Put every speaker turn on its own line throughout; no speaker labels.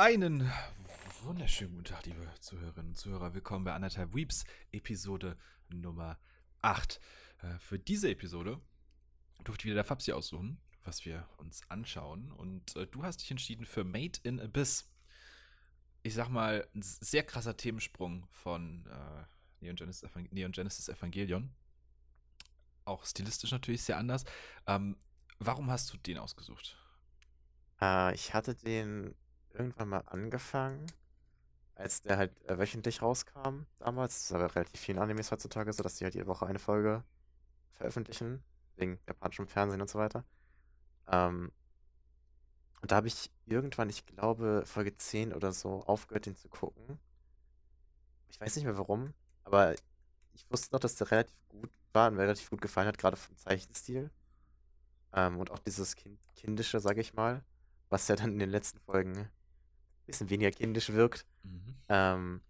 Einen wunderschönen guten Tag, liebe Zuhörerinnen und Zuhörer. Willkommen bei Anderthalb Weeps, Episode Nummer 8. Äh, für diese Episode durfte wieder der Fabsi aussuchen, was wir uns anschauen. Und äh, du hast dich entschieden für Made in Abyss. Ich sag mal, ein sehr krasser Themensprung von äh, Neon, Genesis Neon Genesis Evangelion. Auch stilistisch natürlich sehr anders. Ähm, warum hast du den ausgesucht?
Äh, ich hatte den irgendwann mal angefangen, als der halt äh, wöchentlich rauskam damals. Das ist aber relativ vielen Animes heutzutage so, dass die halt jede Woche eine Folge veröffentlichen, wegen japanischem Fernsehen und so weiter. Ähm, und da habe ich irgendwann, ich glaube, Folge 10 oder so, aufgehört, den zu gucken. Ich weiß nicht mehr warum, aber ich wusste noch, dass der relativ gut war und mir relativ gut gefallen hat, gerade vom Zeichenstil. Ähm, und auch dieses kind Kindische, sage ich mal, was ja dann in den letzten Folgen bisschen weniger kindisch wirkt.
Mhm.
Ähm,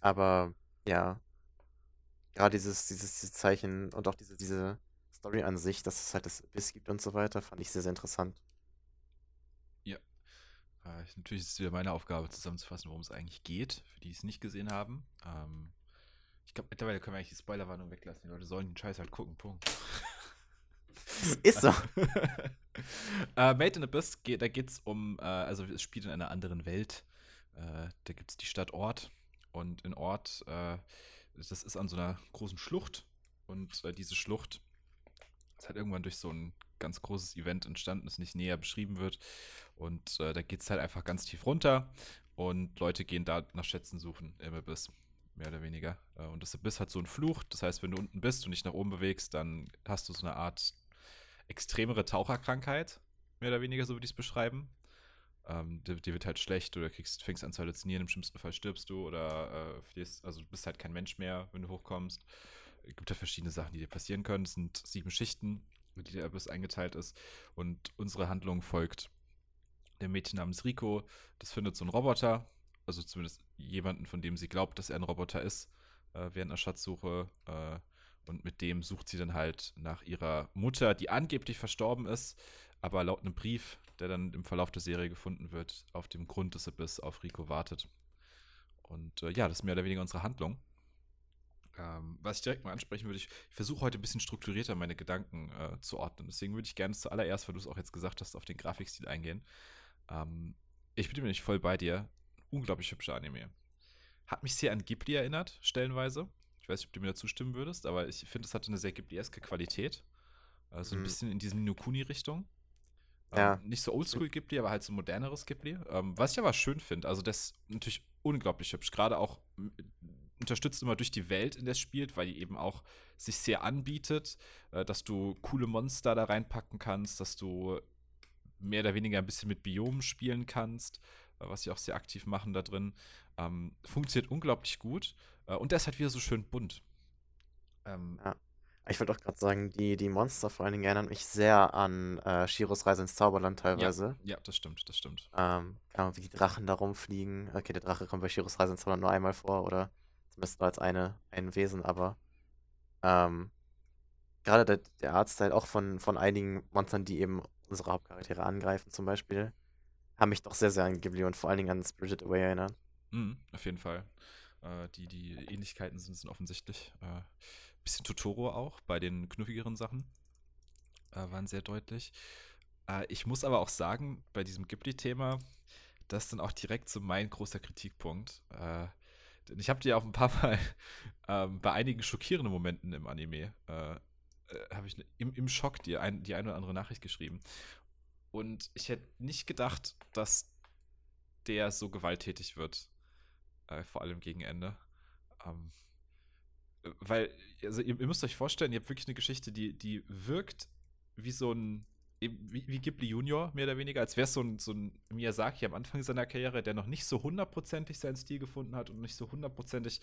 aber ja, gerade dieses, dieses, dieses Zeichen und auch diese, diese Story an sich, dass es halt das Biss gibt und so weiter, fand ich sehr, sehr interessant.
Ja. Äh, natürlich ist es wieder meine Aufgabe, zusammenzufassen, worum es eigentlich geht, für die es nicht gesehen haben. Ähm, ich glaube, mittlerweile können wir eigentlich die Spoilerwarnung weglassen. Die Leute sollen den Scheiß halt gucken. Punkt.
Ist so.
äh, Made in Abyss, da geht es um, äh, also es spielt in einer anderen Welt. Äh, da gibt es die Stadt Ort. Und in Ort, äh, das ist an so einer großen Schlucht. Und äh, diese Schlucht ist halt irgendwann durch so ein ganz großes Event entstanden, das nicht näher beschrieben wird. Und äh, da geht es halt einfach ganz tief runter. Und Leute gehen da nach Schätzen suchen im Abyss mehr oder weniger. Und das Abyss hat so einen Fluch. Das heißt, wenn du unten bist und dich nach oben bewegst, dann hast du so eine Art extremere Taucherkrankheit, mehr oder weniger, so würde ich es beschreiben. Ähm, die, die, wird halt schlecht oder kriegst, fängst an zu halluzinieren, im schlimmsten Fall stirbst du oder äh, fließt, also du bist halt kein Mensch mehr, wenn du hochkommst. Es gibt ja verschiedene Sachen, die dir passieren können. Es sind sieben Schichten, die der Abyss eingeteilt ist. Und unsere Handlung folgt dem Mädchen namens Rico. Das findet so ein Roboter, also zumindest jemanden, von dem sie glaubt, dass er ein Roboter ist, äh, während einer Schatzsuche. Äh, und mit dem sucht sie dann halt nach ihrer Mutter, die angeblich verstorben ist, aber laut einem Brief, der dann im Verlauf der Serie gefunden wird, auf dem Grund des Abyss auf Rico wartet. Und äh, ja, das ist mehr oder weniger unsere Handlung. Ähm, was ich direkt mal ansprechen würde, ich, ich versuche heute ein bisschen strukturierter meine Gedanken äh, zu ordnen. Deswegen würde ich gerne zuallererst, weil du es auch jetzt gesagt hast, auf den Grafikstil eingehen. Ähm, ich bin nämlich voll bei dir. Unglaublich hübscher Anime. Hat mich sehr an Ghibli erinnert, stellenweise. Ich weiß nicht, ob du mir dazu stimmen würdest, aber ich finde, es hatte eine sehr Ghibli-eske Qualität. Also mhm. ein bisschen in diese Ninokuni-Richtung.
Ja.
Ähm, nicht so oldschool Ghibli, aber halt so moderneres Ghibli. Ähm, was ich aber schön finde, also das ist natürlich unglaublich hübsch. Gerade auch unterstützt immer durch die Welt, in der es spielt, weil die eben auch sich sehr anbietet, äh, dass du coole Monster da reinpacken kannst, dass du mehr oder weniger ein bisschen mit Biomen spielen kannst, äh, was sie auch sehr aktiv machen da drin. Ähm, funktioniert unglaublich gut. Äh, und der ist halt wieder so schön bunt.
Ähm, ja. Ich wollte auch gerade sagen, die, die Monster vor allen Dingen erinnern mich sehr an äh, Shiros Reise ins Zauberland teilweise.
Ja, ja das stimmt, das stimmt.
Ähm, kann wie die Drachen da rumfliegen. Okay, der Drache kommt bei Shiros Reise ins Zauberland nur einmal vor, oder zumindest nur als eine, ein Wesen, aber ähm, gerade der, der Artstyle auch von, von einigen Monstern, die eben unsere Hauptcharaktere angreifen, zum Beispiel, haben mich doch sehr, sehr an Ghibli und vor allen Dingen an Spirited Away erinnert.
Mhm, auf jeden Fall. Äh, die, die Ähnlichkeiten sind, sind offensichtlich. Äh, bisschen Totoro auch bei den knuffigeren Sachen. Äh, waren sehr deutlich. Äh, ich muss aber auch sagen, bei diesem Ghibli-Thema, das ist dann auch direkt so mein großer Kritikpunkt. Äh, denn ich habe dir auch ein paar Mal ähm, bei einigen schockierenden Momenten im Anime äh, habe ich im, im Schock dir ein, die eine oder andere Nachricht geschrieben. Und ich hätte nicht gedacht, dass der so gewalttätig wird. Äh, vor allem gegen Ende. Ähm, weil, also ihr, ihr, müsst euch vorstellen, ihr habt wirklich eine Geschichte, die, die wirkt wie so ein, wie, wie Ghibli Junior, mehr oder weniger, als wäre es so ein, so ein Miyazaki am Anfang seiner Karriere, der noch nicht so hundertprozentig seinen Stil gefunden hat und nicht so hundertprozentig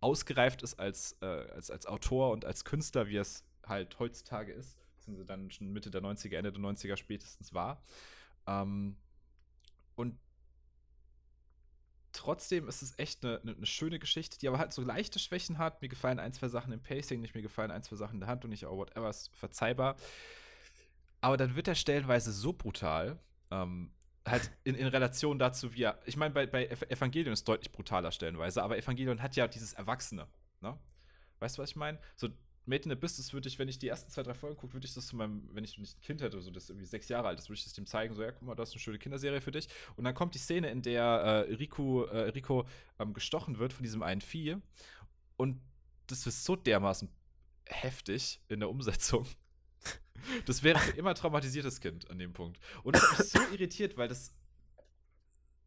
ausgereift ist als, äh, als, als Autor und als Künstler, wie es halt heutzutage ist, beziehungsweise dann schon Mitte der 90er, Ende der 90er spätestens war. Ähm, und trotzdem ist es echt eine, eine, schöne Geschichte, die aber halt so leichte Schwächen hat. Mir gefallen ein, zwei Sachen im Pacing nicht, mir gefallen ein, zwei Sachen in der Hand und nicht, oh, whatever, ist verzeihbar. Aber dann wird er stellenweise so brutal, ähm, halt in, in Relation dazu, wie er. Ich meine, bei, bei Evangelion ist deutlich brutaler stellenweise, aber Evangelion hat ja dieses Erwachsene. Ne? Weißt du, was ich meine? So, Made in Abyss, das würde ich, wenn ich die ersten zwei, drei Folgen gucke, würde ich das zu meinem, wenn ich nicht ein Kind hätte, so das irgendwie sechs Jahre alt ist, würde ich das dem zeigen, so, ja, guck mal, das ist eine schöne Kinderserie für dich. Und dann kommt die Szene, in der äh, Rico, äh, Rico ähm, gestochen wird von diesem einen Vieh. Und das ist so dermaßen heftig in der Umsetzung. Das wäre für immer traumatisiertes Kind an dem Punkt. Und das mich so irritiert, weil das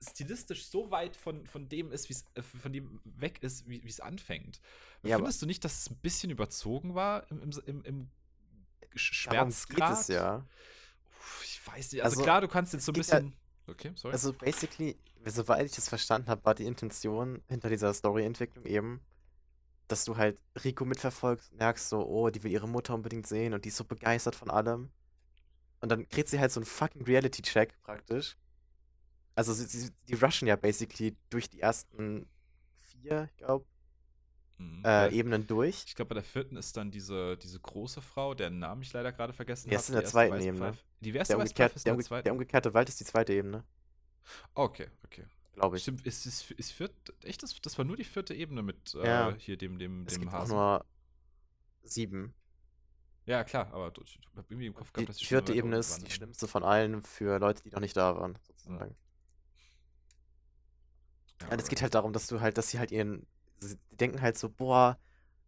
stilistisch so weit von, von dem ist, wie es äh, von dem weg ist, wie es anfängt. Ja, Findest du nicht, dass es ein bisschen überzogen war im, im, im Schmerzgrad?
Es, ja.
Ich weiß nicht. Also, also klar, du kannst jetzt so ein bisschen. Ja, okay,
sorry. Also basically, soweit ich das verstanden habe, war die Intention hinter dieser Storyentwicklung eben, dass du halt Rico mitverfolgst merkst so, oh, die will ihre Mutter unbedingt sehen und die ist so begeistert von allem. Und dann kriegt sie halt so einen fucking Reality-Check praktisch also sie, die rushen ja basically durch die ersten vier, ich glaube, mhm. äh, Ebenen durch.
Ich glaube, bei der vierten ist dann diese, diese große Frau, deren Namen ich leider gerade vergessen
habe. Die ist in der zweiten Ebene.
Die erste
der, umgekehrt, der, umge der umgekehrte Wald ist die zweite Ebene.
Okay, okay.
Glaube ich.
Stimmt, ist, ist, ist viert, echt, das, das war nur die vierte Ebene mit äh, ja. hier dem, dem,
es
dem
gibt Hasen. nur sieben.
Ja, klar, aber ich habe irgendwie im Kopf
gehabt, dass die vierte Ebene ist die schlimmste von allen für Leute, die noch nicht da waren, sozusagen. Ja. Ja, es geht halt darum, dass du halt, dass sie halt ihren, sie denken halt so, boah,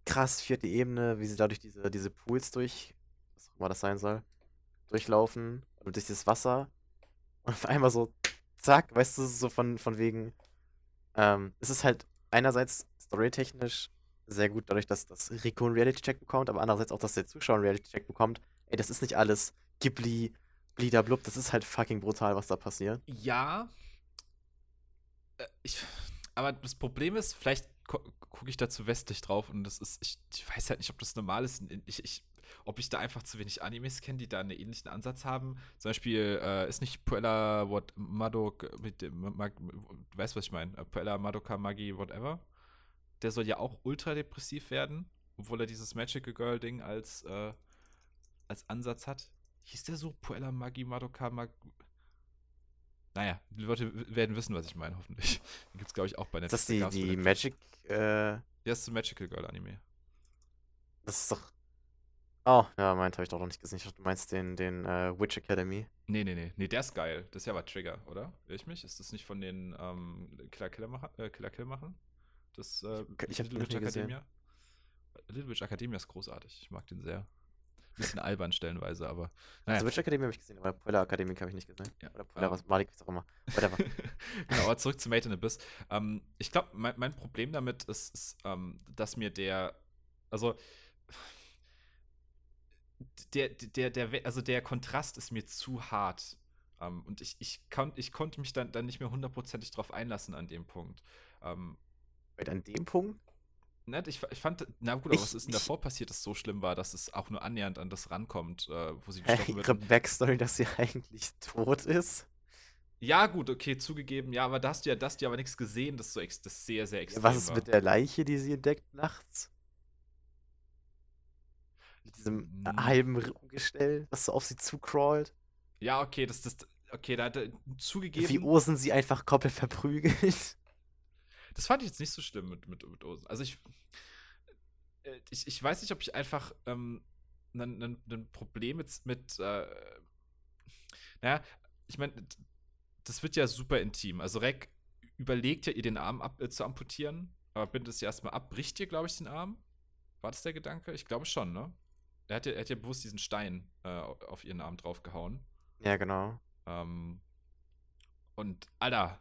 krass, vierte Ebene, wie sie dadurch diese, diese Pools durch, was auch immer das sein soll, durchlaufen und durch das Wasser. Und auf einmal so, zack, weißt du, so von, von wegen, ähm, es ist halt einerseits storytechnisch sehr gut dadurch, dass, dass Rico einen Reality-Check bekommt, aber andererseits auch, dass der Zuschauer einen Reality-Check bekommt. Ey, das ist nicht alles Ghibli, Bliederblub, das ist halt fucking brutal, was da passiert.
Ja, ich, aber das Problem ist, vielleicht gucke ich da zu westlich drauf und das ist, ich, ich, weiß halt nicht, ob das normal ist. Ich, ich, ob ich da einfach zu wenig Animes kenne, die da einen ähnlichen Ansatz haben. Zum Beispiel äh, ist nicht Puella what, Madok mit dem, Mag, du weißt, was ich meine? Äh, Puella Madoka Magi, whatever. Der soll ja auch ultra depressiv werden, obwohl er dieses Magical Girl Ding als, äh, als Ansatz hat. Hieß der so? Puella Magi Madoka Magi. Naja, die Leute werden wissen, was ich meine, hoffentlich. Den gibt es, glaube ich, auch bei
Netflix. Das ist die, die Magic. Äh...
Ja, das ist Magical Girl Anime.
Das ist doch. Oh, ja, meint habe ich doch noch nicht gesehen. Ich dachte, du meinst den, den uh, Witch Academy.
Nee, nee, nee. Nee, der ist geil. Das ist ja aber Trigger, oder? Irr ich mich? Ist das nicht von den ähm, Killer Killer, machen, äh, Killer Kill machen? Das äh,
ich, ich Little Witch Academia?
Little Witch Academia ist großartig. Ich mag den sehr bisschen albern stellenweise, aber.
Naja. Also Witch Academy habe ich gesehen, aber Polar Academy habe ich nicht gesehen. Ja. Oder Polar, was Malik, was auch immer. Whatever.
genau, aber zurück zu Made in Abyss. Ähm, ich glaube, mein, mein, Problem damit ist, ist ähm, dass mir der, also der, der, der, also der Kontrast ist mir zu hart. Ähm, und ich, ich, kon, ich konnte mich dann, dann nicht mehr hundertprozentig drauf einlassen an dem Punkt.
Ähm, an dem Punkt?
Nett. Ich, ich fand, na gut, aber was ist denn davor passiert, das so schlimm war, dass es auch nur annähernd an das rankommt, äh, wo sie
gestochen wird? Ihre Backstory, dass sie eigentlich tot ist?
Ja, gut, okay, zugegeben. Ja, aber da hast du ja, da hast du ja aber nichts gesehen, das so das sehr, sehr extrem
Was ist war. mit der Leiche, die sie entdeckt nachts? Mit diesem hm. halben Rippengestell, das so auf sie zucrawlt?
Ja, okay, das, das, okay, da hat er zugegeben.
Wie Ursen sie einfach koppel verprügelt.
Das fand ich jetzt nicht so schlimm mit, mit, mit Osen. Also ich, äh, ich, ich weiß nicht, ob ich einfach ähm, ein, Problem mit, mit äh, naja, ich meine, das wird ja super intim. Also Rek überlegt ja, ihr den Arm ab, äh, zu amputieren, aber bindet es ja erstmal ab, bricht ihr, glaube ich, den Arm. War das der Gedanke? Ich glaube schon, ne? Er hat ja, er hat ja bewusst diesen Stein äh, auf ihren Arm draufgehauen.
Ja, genau.
Ähm, und, Alter,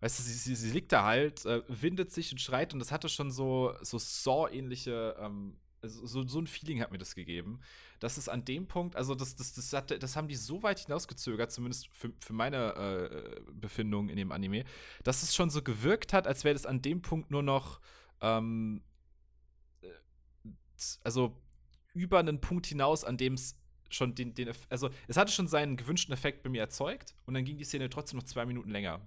weißt du, sie, sie, sie liegt da halt, äh, windet sich und schreit und das hatte schon so, so Saw-ähnliche, ähm, so, so ein Feeling hat mir das gegeben, dass es an dem Punkt, also das, das, das, hatte, das haben die so weit hinausgezögert, zumindest für, für meine äh, Befindung in dem Anime, dass es schon so gewirkt hat, als wäre das an dem Punkt nur noch, ähm, äh, also über einen Punkt hinaus, an dem es schon den, den, also es hatte schon seinen gewünschten Effekt bei mir erzeugt und dann ging die Szene trotzdem noch zwei Minuten länger.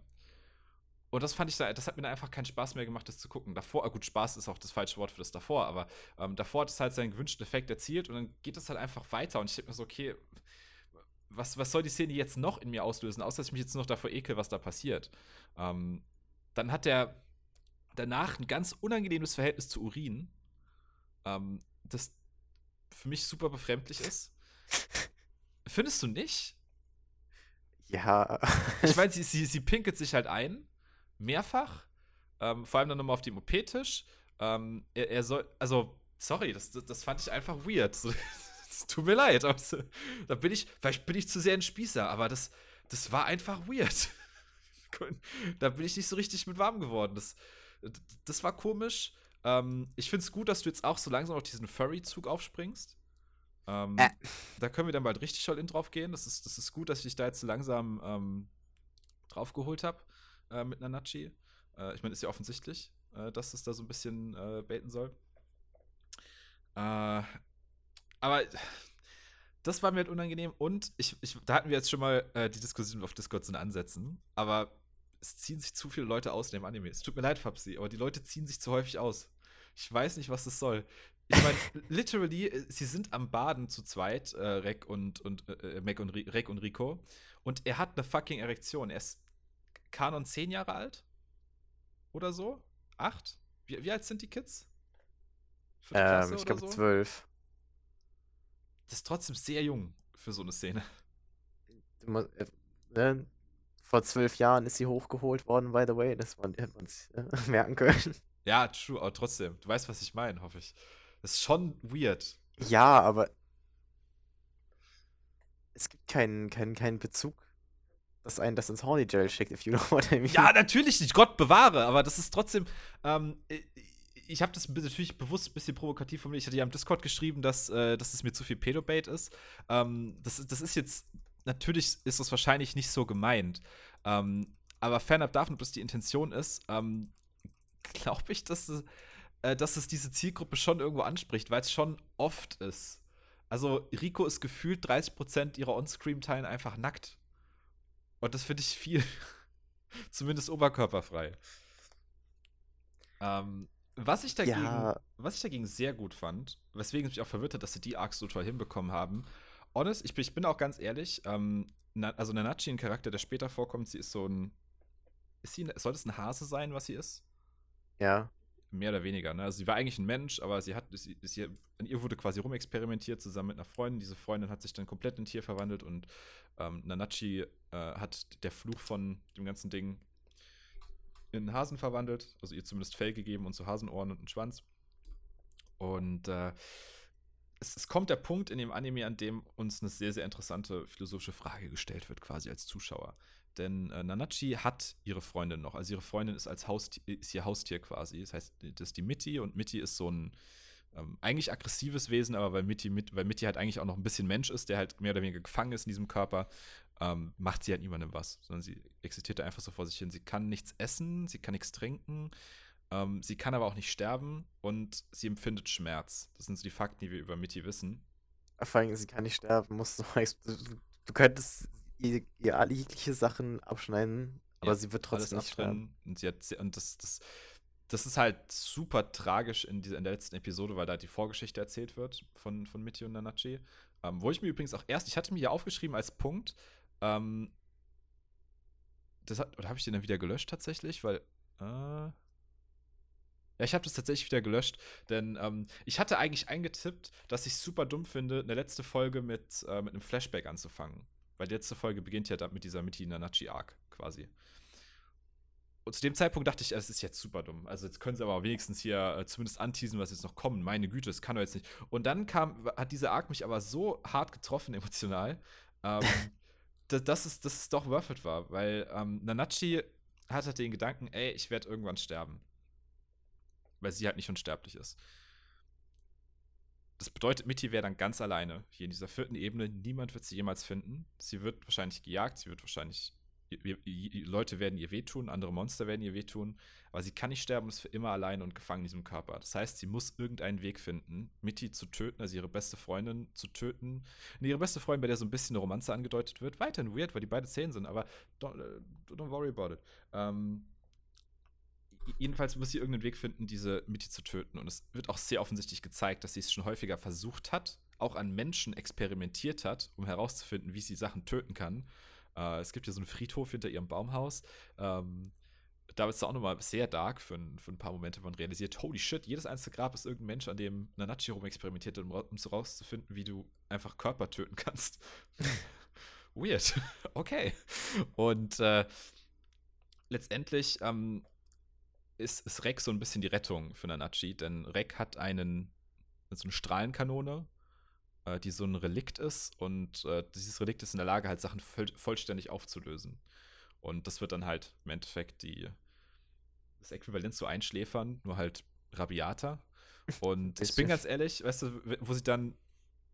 Und das fand ich, das hat mir dann einfach keinen Spaß mehr gemacht, das zu gucken. Davor, ah, gut, Spaß ist auch das falsche Wort für das davor, aber ähm, davor hat es halt seinen gewünschten Effekt erzielt und dann geht es halt einfach weiter. Und ich denke mir so, okay, was, was soll die Szene jetzt noch in mir auslösen, außer dass ich mich jetzt noch davor ekel, was da passiert. Ähm, dann hat er danach ein ganz unangenehmes Verhältnis zu Urin, ähm, das für mich super befremdlich ist. Findest du nicht?
Ja.
Ich meine, sie, sie, sie pinkelt sich halt ein, mehrfach, ähm, vor allem dann nochmal auf dem OP-Tisch. Ähm, er, er soll, also, sorry, das, das, das fand ich einfach weird. Es tut mir leid. Aber da bin ich, vielleicht bin ich zu sehr ein Spießer, aber das, das war einfach weird. da bin ich nicht so richtig mit warm geworden. Das, das war komisch. Ähm, ich finde es gut, dass du jetzt auch so langsam auf diesen Furry-Zug aufspringst. Ähm, äh. Da können wir dann bald richtig voll in drauf gehen. Das ist, das ist gut, dass ich dich da jetzt so langsam ähm, drauf geholt habe äh, mit Nanachi. Äh, ich meine, ist ja offensichtlich, äh, dass es da so ein bisschen äh, baiten soll. Äh, aber das war mir halt unangenehm und ich, ich, da hatten wir jetzt schon mal die Diskussion auf Discord so Ansätzen, aber es ziehen sich zu viele Leute aus in dem Anime. Es tut mir leid, Fabsi, aber die Leute ziehen sich zu häufig aus. Ich weiß nicht, was das soll. Ich meine, literally, sie sind am Baden zu zweit, äh, Rek und, und äh, Mac und Rek und Rico. Und er hat eine fucking Erektion. Er ist Kanon zehn Jahre alt? Oder so? Acht? Wie, wie alt sind die Kids?
Ähm, ich glaube so? zwölf
das ist trotzdem sehr jung für so eine Szene.
Äh, ne? Vor zwölf Jahren ist sie hochgeholt worden, by the way. Das man, hätte man sich äh, merken können.
Ja, true, aber trotzdem. Du weißt, was ich meine, hoffe ich. Das ist schon weird.
Ja, aber es gibt keinen, keinen, keinen Bezug, dass einen das ins Horny Gel schickt, if you know what I mean.
Ja, natürlich nicht, Gott bewahre, aber das ist trotzdem, ähm, ich habe das natürlich bewusst ein bisschen provokativ von mir. Ich hatte ja am Discord geschrieben, dass, äh, dass es mir zu viel Pedobait ist. Ähm, das, das ist jetzt, natürlich ist das wahrscheinlich nicht so gemeint. Ähm, aber fernab davon, dass die Intention ist, ähm, glaube ich, dass, äh, dass es diese Zielgruppe schon irgendwo anspricht, weil es schon oft ist. Also Rico ist gefühlt 30% ihrer On-Screen-Teilen einfach nackt. Und das finde ich viel. Zumindest oberkörperfrei. Ähm, was ich dagegen, ja. was ich dagegen sehr gut fand, weswegen es mich auch verwirrt hat, dass sie die Arcs so toll hinbekommen haben. Honest, ich bin, ich bin auch ganz ehrlich, ähm, na, also Nanachi, ein Charakter, der später vorkommt, sie ist so ein. Ist sie, soll das ein Hase sein, was sie ist?
Ja.
Mehr oder weniger, ne? Also sie war eigentlich ein Mensch, aber sie hat, sie, sie, an ihr wurde quasi rumexperimentiert zusammen mit einer Freundin. Diese Freundin hat sich dann komplett in ein Tier verwandelt und ähm, Nanachi äh, hat der Fluch von dem ganzen Ding in Hasen verwandelt, also ihr zumindest Fell gegeben und so Hasenohren und einen Schwanz. Und äh, es, es, kommt der Punkt in dem Anime, an dem uns eine sehr, sehr interessante philosophische Frage gestellt wird, quasi als Zuschauer. Denn äh, Nanachi hat ihre Freundin noch. Also ihre Freundin ist als Haustier, ist ihr Haustier quasi. Das heißt, das ist die Mitty und Mitty ist so ein ähm, eigentlich aggressives Wesen, aber weil Mitty, mit, weil Mitty halt eigentlich auch noch ein bisschen Mensch ist, der halt mehr oder weniger gefangen ist in diesem Körper, ähm, macht sie halt niemandem was, sondern sie existiert einfach so vor sich hin. Sie kann nichts essen, sie kann nichts trinken, ähm, sie kann aber auch nicht sterben und sie empfindet Schmerz. Das sind so die Fakten, die wir über Mitty wissen.
Vor allem, sie kann nicht sterben, musst du, du könntest ihr, ihr alle jegliche Sachen abschneiden, aber ja, sie wird trotzdem nicht sterben.
Und, sie hat, und das, das, das ist halt super tragisch in, dieser, in der letzten Episode, weil da die Vorgeschichte erzählt wird von, von Mitty und Nanachi. Ähm, wo ich mir übrigens auch erst, ich hatte mir hier aufgeschrieben als Punkt, ähm, das hat, oder habe ich den dann wieder gelöscht tatsächlich? Weil, äh, ja, ich habe das tatsächlich wieder gelöscht, denn ähm, ich hatte eigentlich eingetippt, dass ich es super dumm finde, eine letzte Folge mit, äh, mit einem Flashback anzufangen. Weil die letzte Folge beginnt ja mit dieser Mitti Nanachi Arc quasi. Und zu dem Zeitpunkt dachte ich, das ist jetzt super dumm. Also jetzt können sie aber wenigstens hier äh, zumindest anteasen, was jetzt noch kommt. Meine Güte, das kann doch jetzt nicht. Und dann kam, hat dieser Arc mich aber so hart getroffen emotional, ähm, dass, dass, es, dass es doch worth it war. Weil ähm, Nanachi hatte halt den Gedanken, ey, ich werde irgendwann sterben. Weil sie halt nicht unsterblich ist. Das bedeutet, Mitty wäre dann ganz alleine hier in dieser vierten Ebene. Niemand wird sie jemals finden. Sie wird wahrscheinlich gejagt, sie wird wahrscheinlich Leute werden ihr wehtun, andere Monster werden ihr wehtun, aber sie kann nicht sterben ist für immer allein und gefangen in diesem Körper. Das heißt, sie muss irgendeinen Weg finden, Mitty zu töten, also ihre beste Freundin zu töten. Und ihre beste Freundin, bei der so ein bisschen eine Romanze angedeutet wird, weiterhin weird, weil die beide zehn sind, aber don't, äh, don't worry about it. Ähm, jedenfalls muss sie irgendeinen Weg finden, diese Mitty zu töten. Und es wird auch sehr offensichtlich gezeigt, dass sie es schon häufiger versucht hat, auch an Menschen experimentiert hat, um herauszufinden, wie sie Sachen töten kann. Äh, es gibt ja so einen Friedhof hinter ihrem Baumhaus. Ähm, da ist es auch nochmal sehr dark für ein, für ein paar Momente, wo man realisiert, holy shit, jedes einzelne Grab ist irgendein Mensch, an dem Nanachi rum experimentiert, um, um so rauszufinden, wie du einfach Körper töten kannst. Weird. okay. Und äh, letztendlich ähm, ist, ist Rek so ein bisschen die Rettung für Nanachi, denn Rek hat einen, so eine Strahlenkanone, äh, die so ein Relikt ist und äh, dieses Relikt ist in der Lage, halt Sachen voll, vollständig aufzulösen. Und das wird dann halt im Endeffekt die, das Äquivalent zu Einschläfern, nur halt rabiater. Und ich bin ganz ehrlich, weißt du, wo sie dann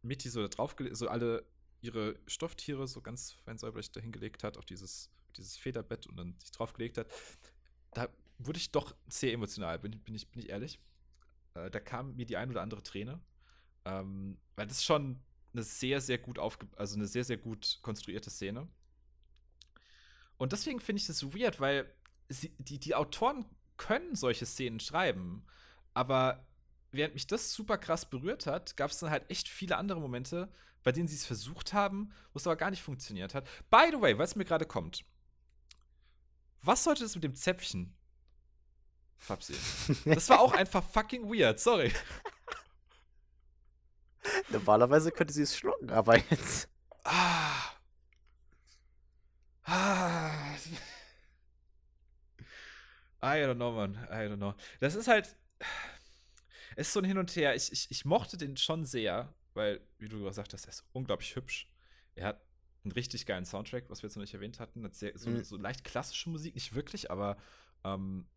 Mitty so da drauf, so alle ihre Stofftiere so ganz fein säuberlich dahingelegt hat, auf dieses, dieses Federbett und dann sich draufgelegt hat, da wurde ich doch sehr emotional, bin, bin, ich, bin ich ehrlich. Äh, da kam mir die ein oder andere Träne. Ähm, weil das ist schon eine sehr, sehr gut aufge also eine sehr, sehr gut konstruierte Szene. Und deswegen finde ich das weird, weil sie, die, die Autoren können solche Szenen schreiben, aber während mich das super krass berührt hat, gab es dann halt echt viele andere Momente, bei denen sie es versucht haben, wo es aber gar nicht funktioniert hat. By the way, was mir gerade kommt. Was sollte das mit dem Zäpfchen? Fabsi. Das war auch einfach fucking weird, sorry.
Normalerweise könnte sie es schlucken, aber jetzt. Ah.
Ah. I don't know, man. I don't know. Das ist halt. Es ist so ein Hin und Her. Ich, ich, ich mochte den schon sehr, weil, wie du gesagt hast, er ist unglaublich hübsch. Er hat einen richtig geilen Soundtrack, was wir jetzt noch nicht erwähnt hatten. Hat sehr, so, mhm. so leicht klassische Musik, nicht wirklich, aber ähm,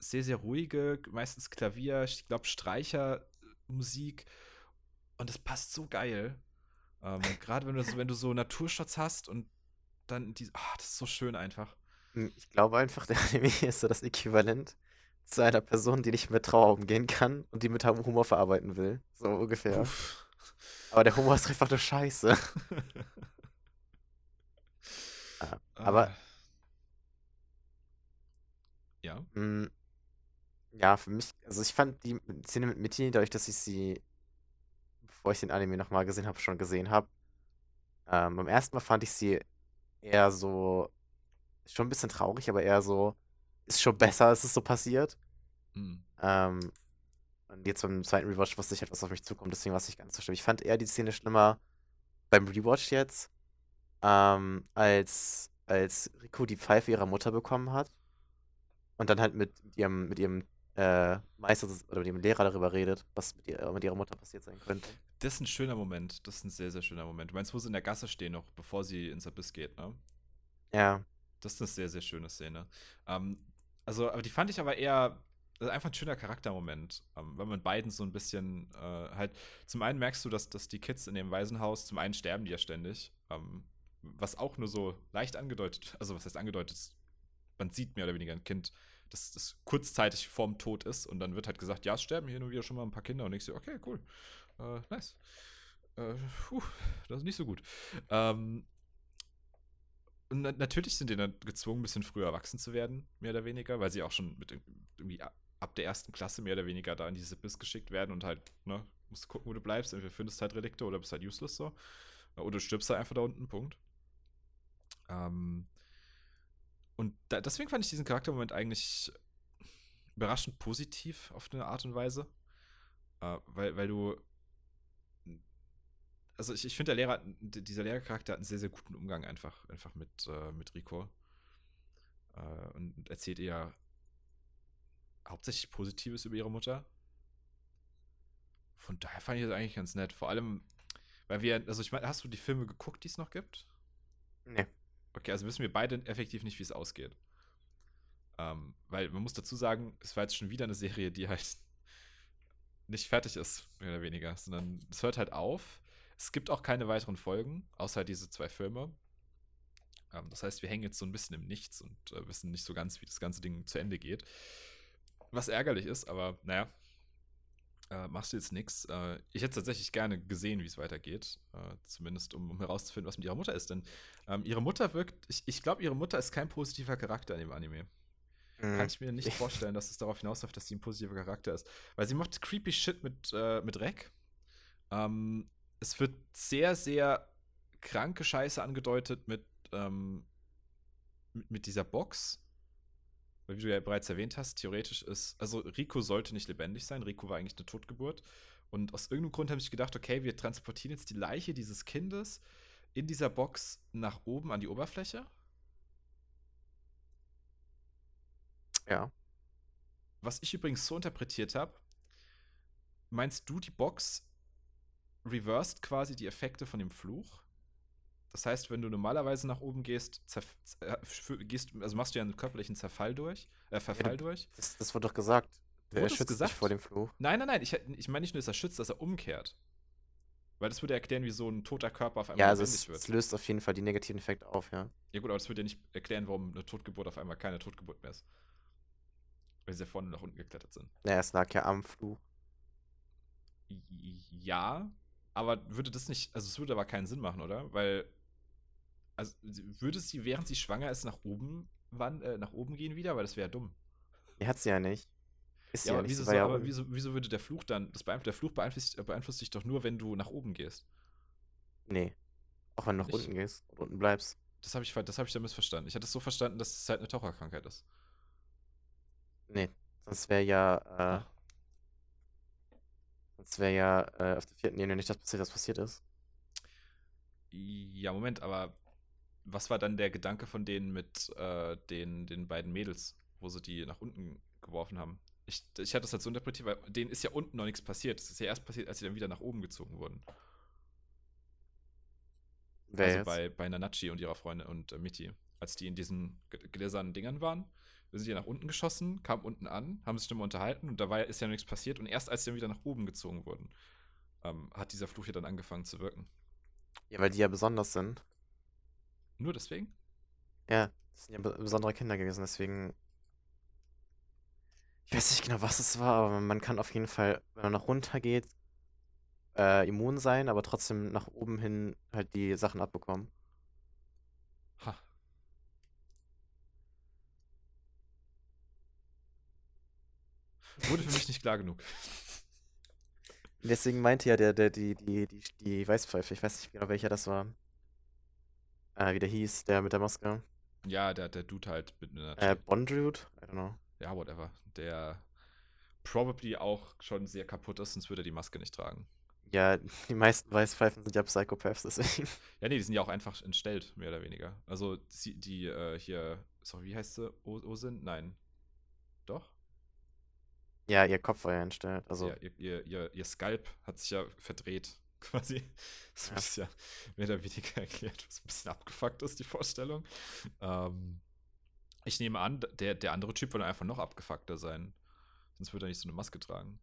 sehr, sehr ruhige, meistens Klavier, ich glaube Streichermusik. Und das passt so geil. Ähm, Gerade wenn du, so, wenn du so Naturshots hast und dann die, ach, das ist so schön einfach.
Hm, ich glaube einfach, der Anime ist so das Äquivalent zu einer Person, die nicht mit Trauer umgehen kann und die mit Humor verarbeiten will. So ungefähr. Uff. Aber der Humor ist einfach nur Scheiße. Ah, aber. Uh.
Ja. Mh,
hm, ja, für mich, also ich fand die Szene mit Mitty, dadurch, dass ich sie, bevor ich den Anime nochmal gesehen habe, schon gesehen habe, ähm, beim ersten Mal fand ich sie eher so, schon ein bisschen traurig, aber eher so, ist schon besser, als es so passiert. Mhm. Ähm, und jetzt beim zweiten Rewatch wusste ich halt, was auf mich zukommt, deswegen war es nicht ganz so schlimm. Ich fand eher die Szene schlimmer beim Rewatch jetzt, ähm, als, als Riku die Pfeife ihrer Mutter bekommen hat und dann halt mit ihrem, mit ihrem äh, Meister oder mit dem Lehrer darüber redet, was mit, ihr, mit ihrer Mutter passiert sein könnte.
Das ist ein schöner Moment. Das ist ein sehr, sehr schöner Moment. Du meinst, wo sie in der Gasse stehen, noch bevor sie ins Abyss geht, ne?
Ja.
Das ist eine sehr, sehr schöne Szene. Ähm, also, aber die fand ich aber eher einfach ein schöner Charaktermoment, ähm, weil man beiden so ein bisschen äh, halt. Zum einen merkst du, dass, dass die Kids in dem Waisenhaus, zum einen sterben die ja ständig, ähm, was auch nur so leicht angedeutet, also was heißt angedeutet, man sieht mehr oder weniger ein Kind dass das kurzzeitig vorm Tod ist und dann wird halt gesagt, ja, es sterben hier nur wieder schon mal ein paar Kinder und ich so, okay, cool, äh, nice. Äh, puh, das ist nicht so gut. Ähm, und na natürlich sind die dann gezwungen, ein bisschen früher erwachsen zu werden, mehr oder weniger, weil sie auch schon mit irgendwie ab der ersten Klasse mehr oder weniger da in diese Biss geschickt werden und halt, ne, musst gucken, wo du bleibst. Entweder findest halt Relikte oder bist halt useless so. Oder du stirbst halt einfach da unten, Punkt. Ähm, und da, deswegen fand ich diesen Charaktermoment eigentlich überraschend positiv auf eine Art und Weise. Äh, weil, weil du. Also ich, ich finde, der Lehrer, dieser Lehrercharakter hat einen sehr, sehr guten Umgang einfach, einfach mit, äh, mit Rico. Äh, und erzählt ihr hauptsächlich Positives über ihre Mutter. Von daher fand ich das eigentlich ganz nett. Vor allem, weil wir, also ich meine, hast du die Filme geguckt, die es noch gibt?
Nee.
Okay, also wissen wir beide effektiv nicht, wie es ausgeht. Ähm, weil man muss dazu sagen, es war jetzt schon wieder eine Serie, die halt nicht fertig ist, mehr oder weniger, sondern es hört halt auf. Es gibt auch keine weiteren Folgen, außer diese zwei Filme. Ähm, das heißt, wir hängen jetzt so ein bisschen im Nichts und äh, wissen nicht so ganz, wie das ganze Ding zu Ende geht. Was ärgerlich ist, aber naja, äh, machst du jetzt nichts. Äh, ich hätte tatsächlich gerne gesehen, wie es weitergeht. Äh, zumindest, um, um, herauszufinden, was mit ihrer Mutter ist. Denn ähm, ihre Mutter wirkt, ich, ich glaube, ihre Mutter ist kein positiver Charakter in dem Anime. Mhm. Kann ich mir nicht vorstellen, dass es darauf hinausläuft, dass sie ein positiver Charakter ist. Weil sie macht creepy Shit mit, äh, mit Reck. Ähm, es wird sehr, sehr kranke Scheiße angedeutet mit, ähm, mit, mit dieser Box. Weil, wie du ja bereits erwähnt hast, theoretisch ist, also Rico sollte nicht lebendig sein. Rico war eigentlich eine Totgeburt. Und aus irgendeinem Grund habe ich gedacht, okay, wir transportieren jetzt die Leiche dieses Kindes in dieser Box nach oben an die Oberfläche.
Ja.
Was ich übrigens so interpretiert habe, meinst du, die Box reversed quasi die Effekte von dem Fluch? Das heißt, wenn du normalerweise nach oben gehst, äh, gehst also machst du ja einen körperlichen Zerfall durch, äh, Verfall ja, du, durch.
Das, das wurde doch gesagt. Der wurde schützt gesagt? vor dem Fluch.
Nein, nein, nein. Ich, ich meine nicht nur, dass er schützt, dass er umkehrt. Weil das würde erklären, wie so ein toter Körper auf
einmal ja, also es, wird. es löst auf jeden Fall die negativen Effekte auf, ja.
Ja gut, aber das würde ja nicht erklären, warum eine Totgeburt auf einmal keine Totgeburt mehr ist. Weil sie ja vorne nach unten geklettert sind.
Ja, es lag ja am Fluch.
Ja, aber würde das nicht, also es würde aber keinen Sinn machen, oder? Weil, also würde sie, während sie schwanger ist, nach oben, wann, äh, nach oben gehen wieder? Weil das wäre ja dumm.
Die hat sie ja nicht.
Ist ja, aber, nicht, wieso, so, aber wieso, wieso, würde der Fluch dann, das beeinflusst, der Fluch beeinflusst, äh, beeinflusst dich doch nur, wenn du nach oben gehst.
Nee. Auch wenn du nach unten gehst und unten bleibst.
Das habe ich, hab ich da missverstanden. Ich hatte es so verstanden, dass es halt eine Taucherkrankheit ist.
Nee, sonst wäre ja, äh, sonst wäre ja äh, auf der vierten Ebene nicht das passiert, was passiert ist.
Ja, Moment, aber was war dann der Gedanke von denen mit äh, den, den beiden Mädels, wo sie die nach unten geworfen haben? Ich, ich hatte das halt so interpretiert, weil denen ist ja unten noch nichts passiert. Das ist ja erst passiert, als sie dann wieder nach oben gezogen wurden. Wer also jetzt? bei, bei Nanachi und ihrer Freundin und äh, Michi. Als die in diesen gläsernen Dingern waren, sind sie nach unten geschossen, kamen unten an, haben sich mehr unterhalten und da war, ist ja nichts passiert. Und erst als sie dann wieder nach oben gezogen wurden, ähm, hat dieser Fluch ja dann angefangen zu wirken.
Ja, weil die ja besonders sind.
Nur deswegen?
Ja, das sind ja besondere Kinder gewesen, deswegen ich weiß nicht genau, was es war, aber man kann auf jeden Fall, wenn man nach runter geht, äh, immun sein, aber trotzdem nach oben hin halt die Sachen abbekommen.
Wurde für mich nicht klar genug.
Deswegen meinte ja der, der, die, die, die, die Weißpfeife, ich weiß nicht genau, welcher das war. Äh, wie der hieß, der mit der Maske.
Ja, der, der Dude halt mit
einer. Äh, Bondrude? I don't know
ja, whatever, der probably auch schon sehr kaputt ist, sonst würde er die Maske nicht tragen.
Ja, die meisten Weißpfeifen sind ja Psychopaths, deswegen.
Ja, nee, die sind ja auch einfach entstellt, mehr oder weniger. Also, die, die äh, hier, sorry, wie heißt sie? Osin? Nein.
Ja, ihr Kopf war ja entstellt. Also
ja, ihr, ihr, ihr, ihr Skalp hat sich ja verdreht, quasi. Das ja. ist ja mehr oder weniger erklärt, was ein bisschen abgefuckt ist, die Vorstellung. Ähm, ich nehme an, der, der andere Typ würde einfach noch abgefuckter sein. Sonst würde er nicht so eine Maske tragen.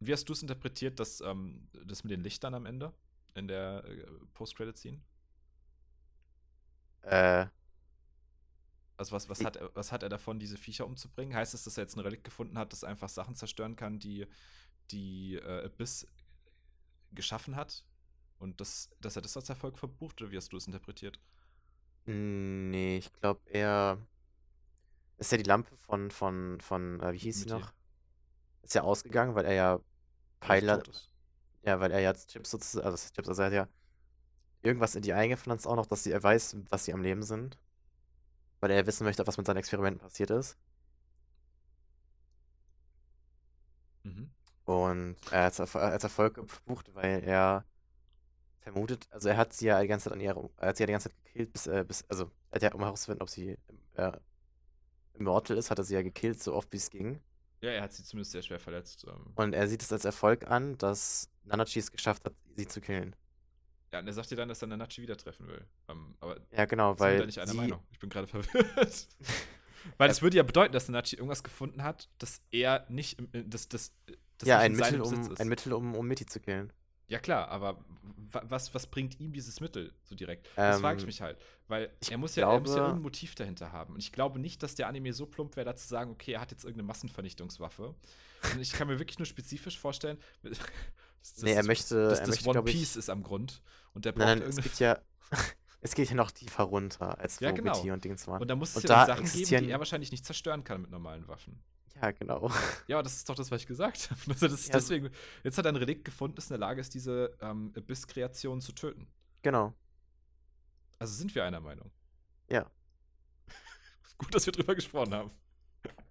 Wie hast du es interpretiert, dass, ähm, das mit den Lichtern am Ende in der äh, Post-Credit-Scene?
Äh.
Also was, was, hat er, was hat er davon, diese Viecher umzubringen? Heißt es, dass er jetzt ein Relikt gefunden hat, das einfach Sachen zerstören kann, die, die äh, Abyss geschaffen hat? Und das, dass er das als Erfolg verbucht? Oder wie hast du es interpretiert?
Nee, ich glaube eher. Ist ja die Lampe von, von, von, äh, wie hieß sie noch? Ist ja ausgegangen, weil er ja Pfeiler. Ja, weil er ja Chips sozusagen, also Chips, also er hat ja irgendwas in die eingepflanzt auch noch, dass sie, er weiß, dass sie am Leben sind. Weil er wissen möchte, was mit seinen Experimenten passiert ist. Mhm. Und er hat es als Erfolg gebucht, weil er vermutet, also er hat sie ja die ganze Zeit an ihr, er hat sie ja die ganze Zeit gekillt, bis, äh, bis also ja, um herauszufinden, ob sie äh, immortal ist, hat er sie ja gekillt, so oft wie es ging.
Ja, er hat sie zumindest sehr schwer verletzt.
Ähm. Und er sieht es als Erfolg an, dass Nanachi es geschafft hat, sie zu killen.
Ja, und er sagt dir dann, dass er Nanachi wieder treffen will. Um, aber
ja, genau, weil.
Da nicht einer Meinung. Ich bin gerade verwirrt. weil das würde ja bedeuten, dass Nanachi irgendwas gefunden hat, dass er nicht, das, das,
das ja, ein Mittel, um, ein Mittel, um, um Mitty zu killen.
Ja, klar, aber was, was bringt ihm dieses Mittel so direkt? Das ähm, frage ich mich halt. Weil er muss, ja, glaube, er muss ja irgendein Motiv dahinter haben. Und ich glaube nicht, dass der Anime so plump wäre, da zu sagen, okay, er hat jetzt irgendeine Massenvernichtungswaffe. Und ich kann mir wirklich nur spezifisch vorstellen,
das, nee, er möchte.
Das,
das,
das
möchte,
One Piece ist am Grund. Und der
braucht nein, nein, es gibt ja. Es geht ja noch tiefer runter, als
Ja, genau.
Und Dings waren.
Und da muss es
Und
ja Sachen geben, die er wahrscheinlich nicht zerstören kann mit normalen Waffen.
Ja, genau.
Ja, aber das ist doch das, was ich gesagt habe. Also das ist
Ja,
deswegen, jetzt hat er ein Relikt gefunden, das in der Lage ist, diese ähm, Abyss-Kreation zu töten.
Genau.
Also sind wir einer Meinung.
Ja.
Gut, dass wir drüber gesprochen haben.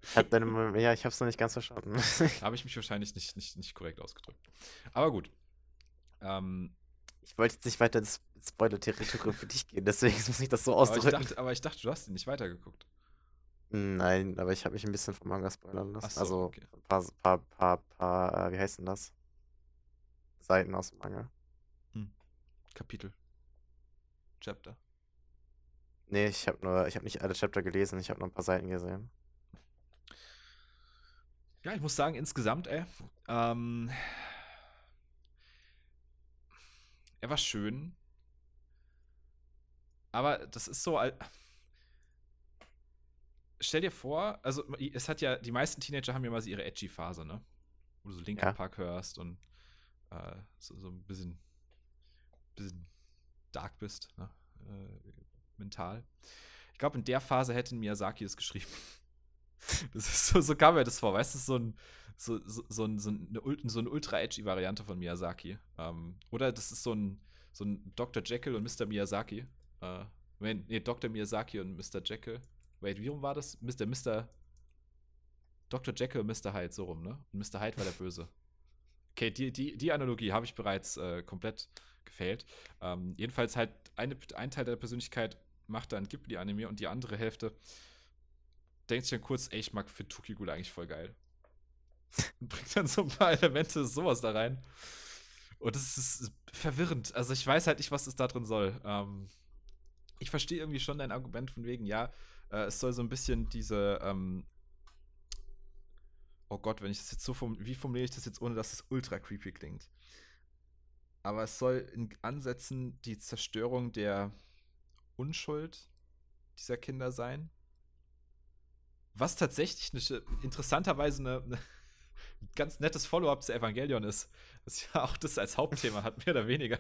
Ich hab deine, ja, ich hab's noch nicht ganz verstanden.
Habe ich mich wahrscheinlich nicht, nicht, nicht korrekt ausgedrückt. Aber gut. Ähm,
Ich wollte jetzt nicht weiter ins Spoiler-Territorium für dich gehen, deswegen muss ich das so
aber, ich
ausdrücken.
dachte, aber ich dachte, du hast ihn nicht weitergeguckt.
Nein, aber ich habe mich ein bisschen vom Manga spoilern lassen.
So,
also
okay.
ein paar, paar, paar, paar, äh, wie heißt denn das? Seiten aus dem Manga.
Kapitel. Chapter.
Nee, ich habe nur, ich habe nicht alle Chapter gelesen, ich habe nur ein paar Seiten gesehen.
Ja, ich muss sagen, insgesamt, ey, ähm, er war schön. Aber das ist so, stell dir vor, also es hat ja, die meisten Teenager haben ja mal so ihre edgy Phase, ne? Wo du so Linkin
Ja.
Park hörst und äh, so, so ein bisschen, bisschen dark bist, ne? Äh, mental. Ich glaube, in der Phase hätte Miyazaki es geschrieben. So, so kam mir das vor, weißt du, so ein, so, so, so, ein, so, eine, so eine ultra-edgy-Variante von Miyazaki. Ähm, oder das ist so ein, so ein Dr. Jekyll und Mr. Miyazaki. Äh, nee, Dr. Miyazaki und Mr. Jekyll. Wait, wie rum war das? Mr. Mr. Dr. Jekyll und Mr. Hyde, so rum, ne? Und Mr. Hyde war der Böse. Okay, die, die, die Analogie habe ich bereits äh, komplett gefailt. Ähm, jedenfalls halt eine, ein Teil der Persönlichkeit macht dann Ghibli-Anime und die andere Hälfte denkt sich dann kurz, ey, ich mag für Tukigul eigentlich voll geil. Und bringt dann so ein paar Elemente sowas da rein. Und es ist verwirrend. Also ich weiß halt nicht, was es da drin soll. Ähm, ich verstehe irgendwie schon dein Argument von wegen, ja, äh, es soll so ein bisschen diese, ähm, oh Gott, wenn ich das jetzt so form wie formuliere ich das jetzt, ohne dass es ultra creepy klingt? Aber es soll in Ansätzen die Zerstörung der Unschuld dieser Kinder sein. Was tatsächlich eine, interessanterweise eine, eine ein ganz nettes Follow-up zu Evangelion ist. Das ja auch das als Hauptthema hat, mehr oder weniger.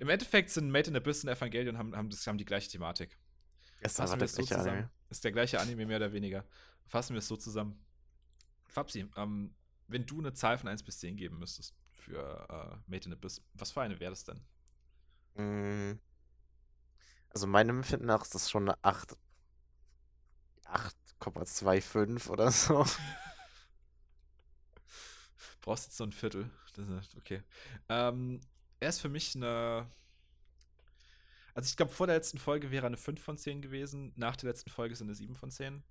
Im Endeffekt sind Made in Abyss und Evangelion haben, haben, das, haben die gleiche Thematik.
Gestern
Fassen wir
das
es so
nicht
zusammen.
Anime.
Ist der gleiche Anime mehr oder weniger. Fassen wir es so zusammen. Fabsi, ähm, wenn du eine Zahl von 1 bis 10 geben müsstest für äh, Made in Abyss, was für eine wäre das denn?
Mm. Also meinem Empfinden nach ist das schon eine 8. 8,25 oder so.
Brauchst jetzt so ein Viertel. Okay. Ähm, er ist für mich eine. Also ich glaube, vor der letzten Folge wäre eine 5 von 10 gewesen. Nach der letzten Folge ist eine 7 von 10.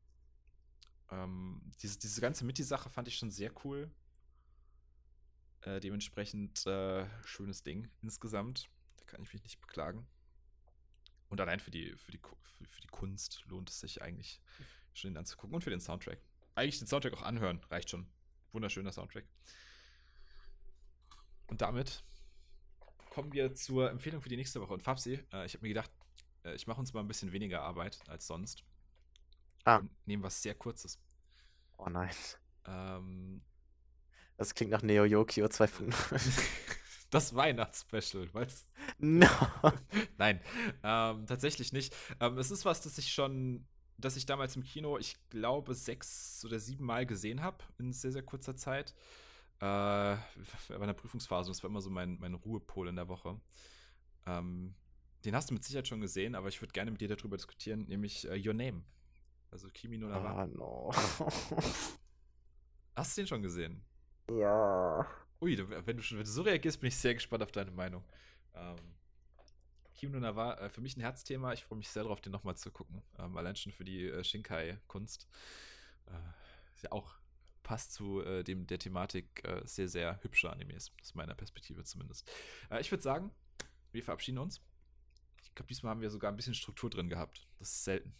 Ähm, diese, diese ganze Mitti-Sache fand ich schon sehr cool. Äh, dementsprechend äh, schönes Ding insgesamt. Da kann ich mich nicht beklagen. Und allein für die, für die, für, die Kunst lohnt es sich eigentlich schon ihn anzugucken. Und für den Soundtrack. Eigentlich den Soundtrack auch anhören, reicht schon. Wunderschöner Soundtrack. Und damit kommen wir zur Empfehlung für die nächste Woche. Und Fabsi, äh, ich habe mir gedacht, äh, ich mache uns mal ein bisschen weniger Arbeit als sonst.
Ah.
Und nehme was sehr Kurzes.
Oh nein.
Ähm,
Das klingt nach Neo Yokio 2.0.
das Weihnachtsspecial, weißt
no.
Nein, ähm, tatsächlich nicht. Ähm, es ist was, das ich schon, das ich damals im Kino, ich glaube, sechs oder sieben Mal gesehen habe in sehr, sehr kurzer Zeit. Äh, bei einer Prüfungsphase. Das war immer so mein, mein Ruhepol in der Woche. Ähm, den hast du mit Sicherheit schon gesehen, aber ich würde gerne mit dir darüber diskutieren, nämlich äh, Your Name. Also Kimi no Nawa.
Oh no.
Hast du den schon gesehen?
ja.
Ui, wenn, du, schon- wenn du so reagierst, bin ich sehr gespannt auf deine Meinung. Ähm, Kim no Na war äh, für mich ein Herzthema. Ich freue mich sehr darauf, den nochmal zu gucken. Ähm, allein schon für die äh, Shinkai-Kunst. Äh, ist ja auch passt zu äh, dem, der Thematik äh, sehr, sehr hübsche Animes. Aus meiner Perspektive zumindest. Äh, ich würde sagen, wir verabschieden uns. Ich glaube, diesmal haben wir sogar ein bisschen Struktur drin gehabt. Das ist selten.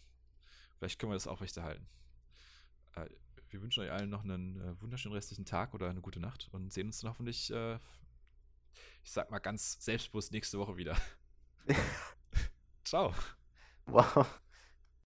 Vielleicht können wir das aufrechterhalten. Äh, wir wünschen euch allen noch einen wunderschönen restlichen Tag oder eine gute Nacht und sehen uns dann hoffentlich, ich sag mal ganz selbstbewusst nächste Woche wieder. Ciao.
Wow.